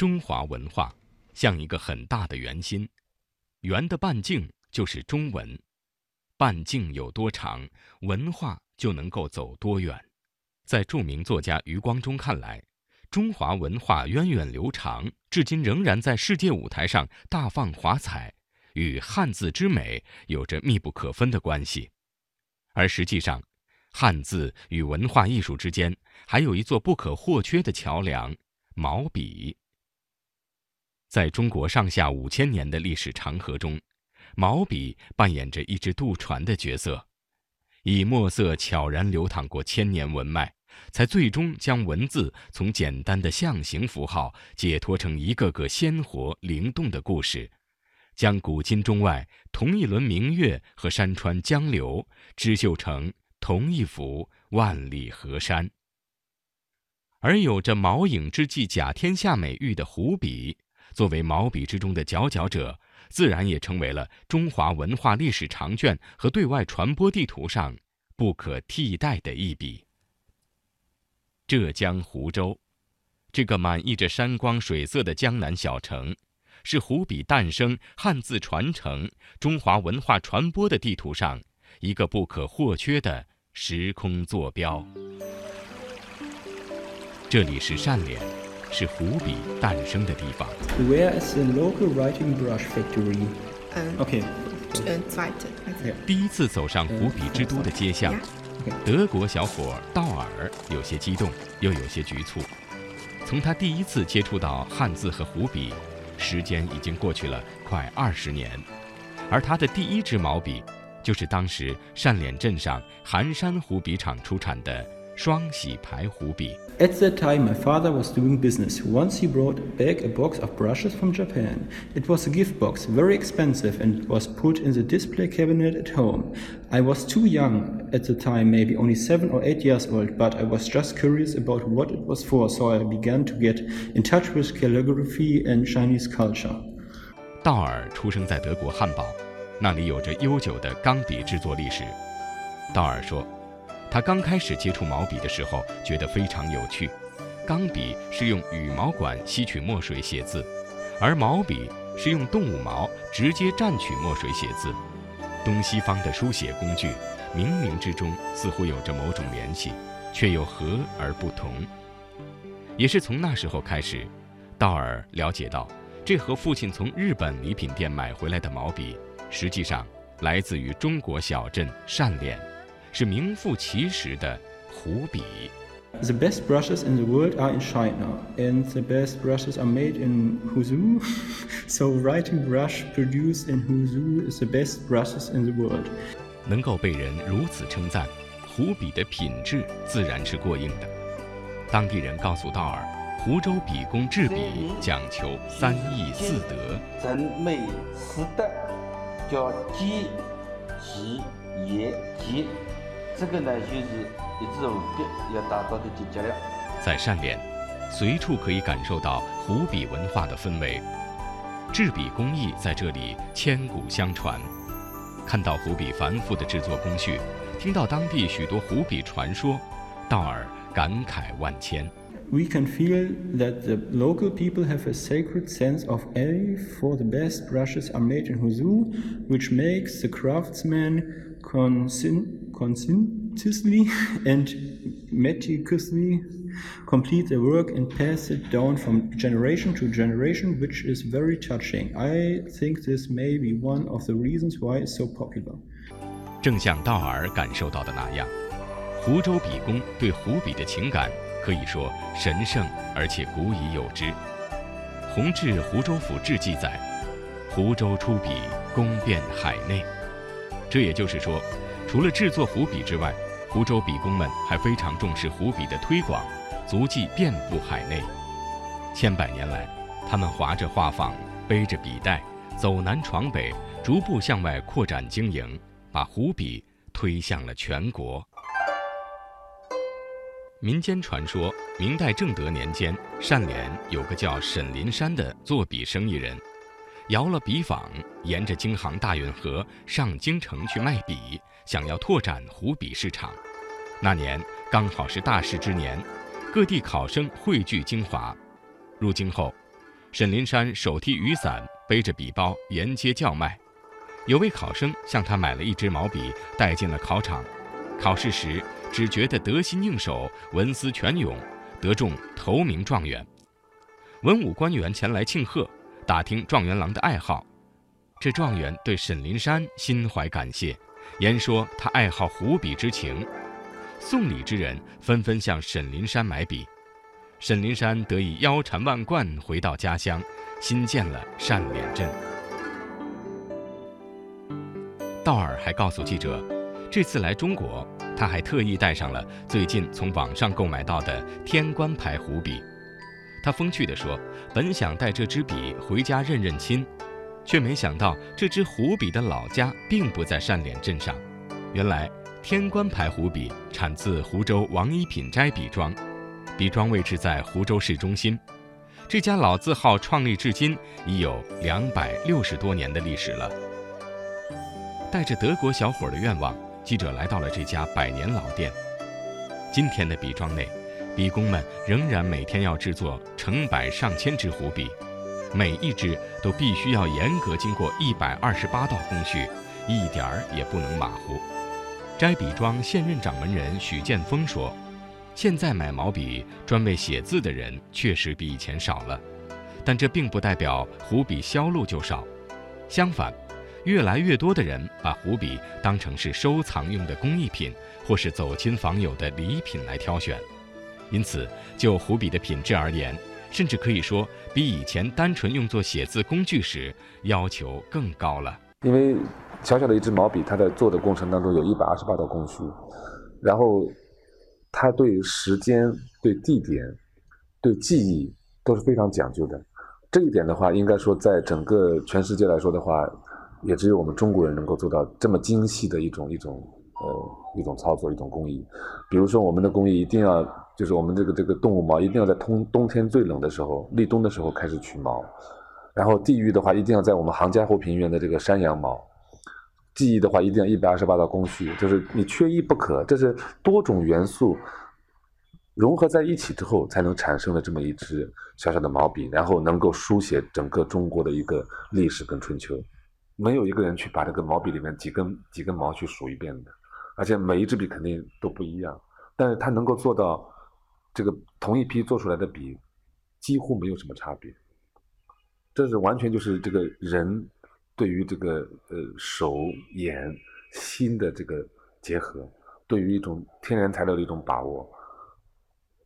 中华文化像一个很大的圆心，圆的半径就是中文，半径有多长，文化就能够走多远。在著名作家余光中看来，中华文化源远流长，至今仍然在世界舞台上大放华彩，与汉字之美有着密不可分的关系。而实际上，汉字与文化艺术之间还有一座不可或缺的桥梁——毛笔。在中国上下五千年的历史长河中，毛笔扮演着一只渡船的角色，以墨色悄然流淌过千年文脉，才最终将文字从简单的象形符号解脱成一个个鲜活灵动的故事，将古今中外同一轮明月和山川江流织绣成同一幅万里河山。而有着“毛影之际甲天下”美誉的湖笔。作为毛笔之中的佼佼者，自然也成为了中华文化历史长卷和对外传播地图上不可替代的一笔。浙江湖州，这个满溢着山光水色的江南小城，是湖笔诞生、汉字传承、中华文化传播的地图上一个不可或缺的时空坐标。这里是善联。是湖笔诞生的地方。Where is the local writing brush factory? Okay. 第一次走上湖笔之都的街巷，德国小伙道尔有些激动，又有些局促。从他第一次接触到汉字和湖笔，时间已经过去了快二十年，而他的第一支毛笔，就是当时善脸镇上寒山湖笔厂出产的。双喜牌湖笔。At that time, my father was doing business. Once he brought back a box of brushes from Japan. It was a gift box, very expensive, and was put in the display cabinet at home. I was too young at the time, maybe only seven or eight years old, but I was just curious about what it was for, so I began to get in touch with calligraphy and Chinese culture. 道尔出生在德国汉堡，那里有着悠久的钢笔制作历史。道尔说。 他刚开始接触毛笔的时候，觉得非常有趣。钢笔是用羽毛管吸取墨水写字，而毛笔是用动物毛直接蘸取墨水写字。东西方的书写工具，冥冥之中似乎有着某种联系，却又和而不同。也是从那时候开始，道尔了解到，这和父亲从日本礼品店买回来的毛笔，实际上来自于中国小镇善脸。是名副其实的湖笔。The best brushes in the world are in China, and the best brushes are made in Huzhou. so writing brush produced in Huzhou is the best brushes in the world. 能够被人如此称赞，湖笔的品质自然是过硬的。当地人告诉道尔，湖州笔工制笔讲求三艺四德。人美四德，叫简、细、严、洁。这个呢，就是一支湖笔要达到的境界了。在善联，随处可以感受到湖笔文化的氛围，制笔工艺在这里千古相传。看到湖笔繁复的制作工序，听到当地许多湖笔传说，道尔感慨万千。We can feel that the local people have a sacred sense of awe for the best brushes are made in Huzhou, which makes the craftsman conscientiously and meticulously complete their work and pass it down from generation to generation, which is very touching. I think this may be one of the reasons why it's so popular. 正像道尔感受到的那样，湖州笔工对湖笔的情感可以说神圣而且古已有之。弘治湖州府志记载：“湖州出笔，功遍海内。”这也就是说，除了制作湖笔之外，湖州笔工们还非常重视湖笔的推广，足迹遍布海内。千百年来，他们划着画舫，背着笔袋，走南闯北，逐步向外扩展经营，把湖笔推向了全国。民间传说，明代正德年间，善联有个叫沈林山的做笔生意人。摇了笔坊，沿着京杭大运河上京城去卖笔，想要拓展湖笔市场。那年刚好是大事之年，各地考生汇聚京华。入京后，沈林山手提雨伞，背着笔包，沿街叫卖。有位考生向他买了一支毛笔，带进了考场。考试时，只觉得得心应手，文思泉涌，得中头名状元。文武官员前来庆贺，打听状元郎的爱好。这状元对沈林山心怀感谢，言说他爱好湖笔之情。送礼之人纷纷向沈林山买笔。沈林山得以腰缠万贯回到家乡，新建了单脸镇。道尔还告诉记者，这次来中国，他还特意带上了最近从网上购买到的天官牌湖笔。他风趣地说：“本想带这支笔回家认认亲，却没想到这支湖笔的老家并不在单脸镇上。原来天官牌湖笔产自湖州王一品斋笔庄。”笔庄位置在湖州市中心，这家老字号创立至今已有两百六十多年的历史了。带着德国小伙的愿望，记者来到了这家百年老店。今天的笔庄内，笔工们仍然每天要制作成百上千支湖笔，每一支都必须要严格经过一百二十八道工序，一点儿也不能马虎。斋笔庄现任掌门人许建峰说。现在买毛笔专为写字的人确实比以前少了，但这并不代表湖笔销路就少。相反，越来越多的人把湖笔当成是收藏用的工艺品，或是走亲访友的礼品来挑选。因此，就湖笔的品质而言，甚至可以说比以前单纯用作写字工具时要求更高了。因为小小的一支毛笔，它在做的过程当中有一百二十八道工序，然后。它对时间、对地点、对记忆都是非常讲究的。这一点的话，应该说，在整个全世界来说的话，也只有我们中国人能够做到这么精细的一种一种呃一种操作、一种工艺。比如说，我们的工艺一定要，就是我们这个这个动物毛一定要在冬冬天最冷的时候、立冬的时候开始取毛，然后地域的话，一定要在我们杭嘉湖平原的这个山羊毛。记忆的话，一定要一百二十八道工序，就是你缺一不可。这是多种元素融合在一起之后，才能产生了这么一支小小的毛笔，然后能够书写整个中国的一个历史跟春秋。没有一个人去把这个毛笔里面几根几根毛去数一遍的，而且每一支笔肯定都不一样。但是它能够做到这个同一批做出来的笔几乎没有什么差别，这是完全就是这个人。对于这个呃手眼心的这个结合，对于一种天然材料的一种把握，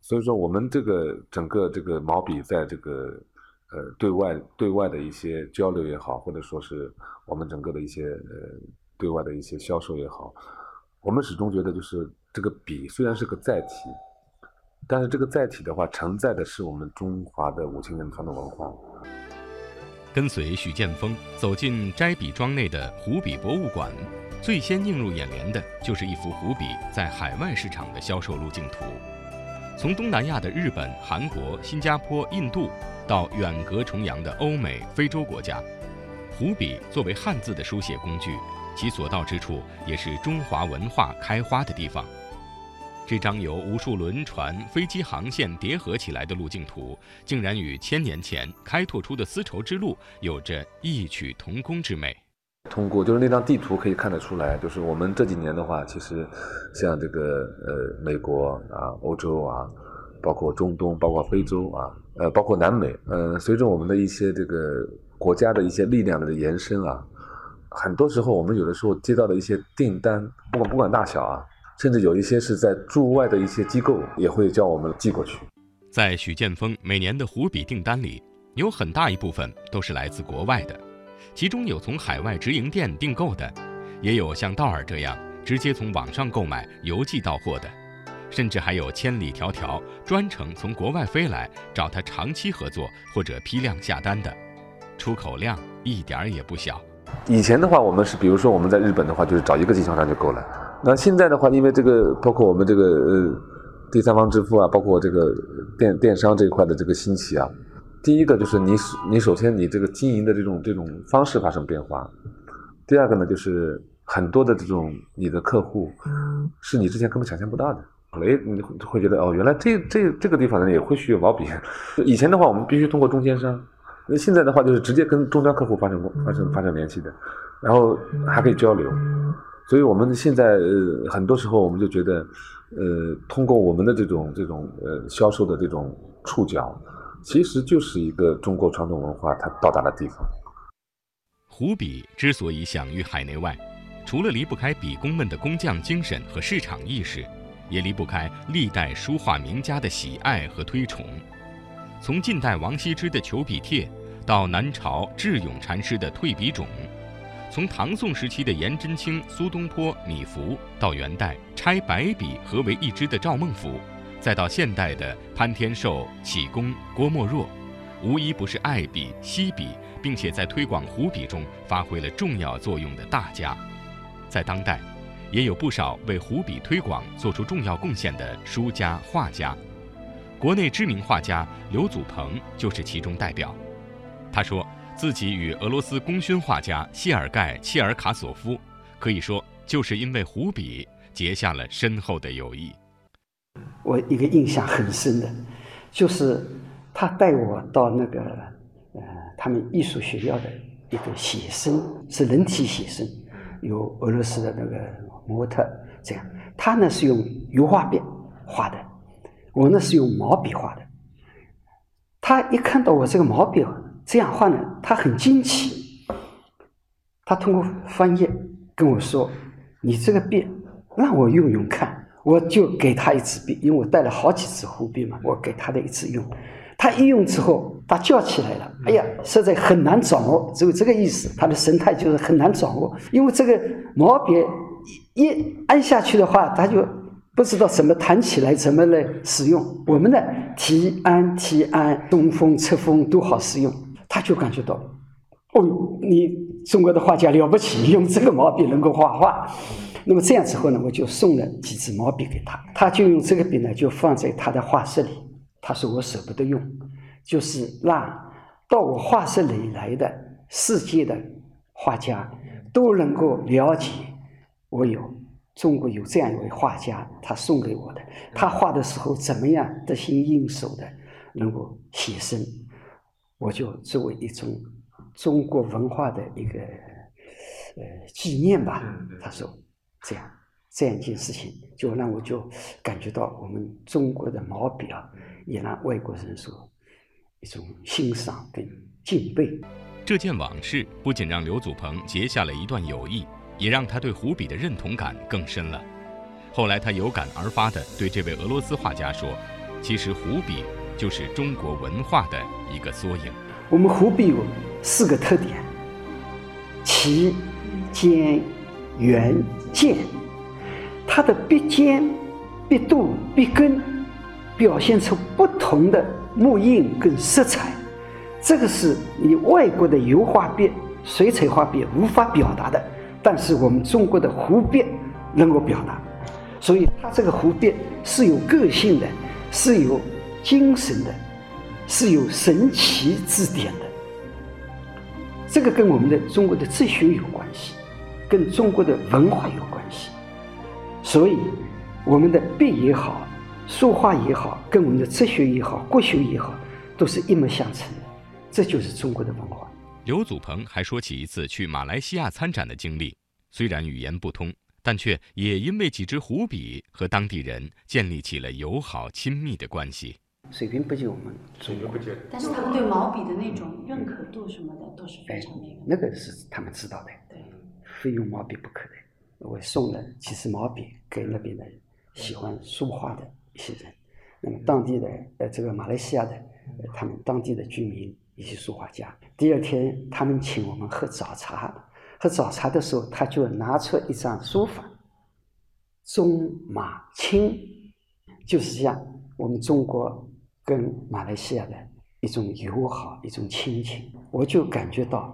所以说我们这个整个这个毛笔在这个呃对外对外的一些交流也好，或者说是我们整个的一些呃对外的一些销售也好，我们始终觉得就是这个笔虽然是个载体，但是这个载体的话承载的是我们中华的五千年传统文化。跟随许建峰走进斋笔庄内的湖笔博物馆，最先映入眼帘的就是一幅湖笔在海外市场的销售路径图。从东南亚的日本、韩国、新加坡、印度，到远隔重洋的欧美、非洲国家，湖笔作为汉字的书写工具，其所到之处也是中华文化开花的地方。这张由无数轮船、飞机航线叠合起来的路径图，竟然与千年前开拓出的丝绸之路有着异曲同工之美。通过就是那张地图可以看得出来，就是我们这几年的话，其实像这个呃美国啊、欧洲啊，包括中东、包括非洲啊，呃，包括南美，呃，随着我们的一些这个国家的一些力量的延伸啊，很多时候我们有的时候接到的一些订单，不管不管大小啊。甚至有一些是在驻外的一些机构也会叫我们寄过去。在许建峰每年的湖笔订单里，有很大一部分都是来自国外的，其中有从海外直营店订购的，也有像道尔这样直接从网上购买邮寄到货的，甚至还有千里迢迢专程从国外飞来找他长期合作或者批量下单的，出口量一点儿也不小。以前的话，我们是比如说我们在日本的话，就是找一个经销商就够了。那现在的话，因为这个包括我们这个呃第三方支付啊，包括这个电电商这一块的这个兴起啊，第一个就是你你首先你这个经营的这种这种方式发生变化，第二个呢就是很多的这种你的客户是你之前根本想象不到的，哎你会觉得哦原来这这这个地方呢也会需要毛笔，以前的话我们必须通过中间商，那现在的话就是直接跟终端客户发生发生发生联系的，然后还可以交流。所以我们现在呃很多时候我们就觉得，呃，通过我们的这种这种呃销售的这种触角，其实就是一个中国传统文化它到达的地方。湖笔之所以享誉海内外，除了离不开笔工们的工匠精神和市场意识，也离不开历代书画名家的喜爱和推崇。从近代王羲之的求笔帖，到南朝智勇禅师的退笔种。从唐宋时期的颜真卿、苏东坡、米芾，到元代拆白笔合为一支的赵孟頫，再到现代的潘天寿、启功、郭沫若，无一不是爱笔、惜笔，并且在推广湖笔中发挥了重要作用的大家。在当代，也有不少为湖笔推广做出重要贡献的书家、画家。国内知名画家刘祖鹏就是其中代表。他说。自己与俄罗斯功勋画家谢尔盖·切尔卡索夫，可以说就是因为湖笔结下了深厚的友谊。我一个印象很深的，就是他带我到那个呃他们艺术学校的一个写生，是人体写生，有俄罗斯的那个模特这样。他呢是用油画笔画的，我呢是用毛笔画的。他一看到我这个毛笔。这样话呢，他很惊奇。他通过翻页跟我说：“你这个笔让我用用看。”我就给他一支笔，因为我带了好几支湖笔嘛，我给他的一支用。他一用之后，他叫起来了：“哎呀，实在很难掌握。”只有这个意思，他的神态就是很难掌握。因为这个毛笔一按下去的话，他就不知道怎么弹起来，怎么来使用。我们的提按、提按、东风、侧风都好使用。他就感觉到，哦，你中国的画家了不起，用这个毛笔能够画画。那么这样之后呢，我就送了几支毛笔给他，他就用这个笔呢，就放在他的画室里。他说我舍不得用，就是让到我画室里来的世界的画家都能够了解，我有中国有这样一位画家，他送给我的，他画的时候怎么样得心应手的，能够写生。我就作为一种中国文化的一个呃纪念吧。他说这样这样一件事情，就让我就感觉到我们中国的毛笔啊，也让外国人所一种欣赏跟敬佩。这件往事不仅让刘祖鹏结下了一段友谊，也让他对湖笔的认同感更深了。后来他有感而发地对这位俄罗斯画家说：“其实湖笔。”就是中国文化的一个缩影。我们湖笔有四个特点：齐、尖、圆、健。它的笔尖、笔肚、笔根表现出不同的木印跟色彩，这个是你外国的油画笔、水彩画笔无法表达的，但是我们中国的湖笔能够表达。所以它这个湖笔是有个性的，是有。精神的，是有神奇之点的。这个跟我们的中国的哲学有关系，跟中国的文化有关系。所以，我们的笔也好，书画也好，跟我们的哲学也好，国学也好，都是一脉相承的。这就是中国的文化。刘祖鹏还说起一次去马来西亚参展的经历，虽然语言不通，但却也因为几支湖笔和当地人建立起了友好亲密的关系。水平不及我们中国，但是他们对毛笔的那种认可度什么的都是非常那个。那个是他们知道的，对，非用毛笔不可的。我送了几支毛笔给那边的喜欢书画的一些人，那么当地的呃这个马来西亚的，他们当地的居民一些书画家。第二天他们请我们喝早茶，喝早茶的时候他就拿出一张书法，中马青，就是像我们中国。跟马来西亚的一种友好，一种亲情，我就感觉到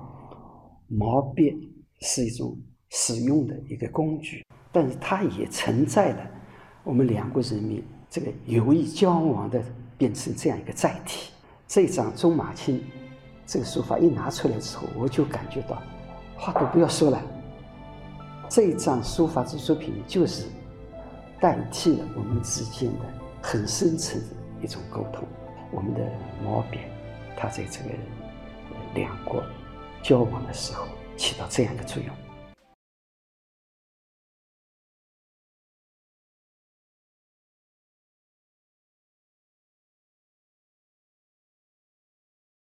毛笔是一种使用的一个工具，但是它也承载了我们两国人民这个友谊交往的变成这样一个载体。这张中马青这个书法一拿出来之后，我就感觉到话都不要说了，这张书法之作品就是代替了我们之间的很深层的。一种沟通，我们的毛笔，它在这个两国交往的时候起到这样的作用。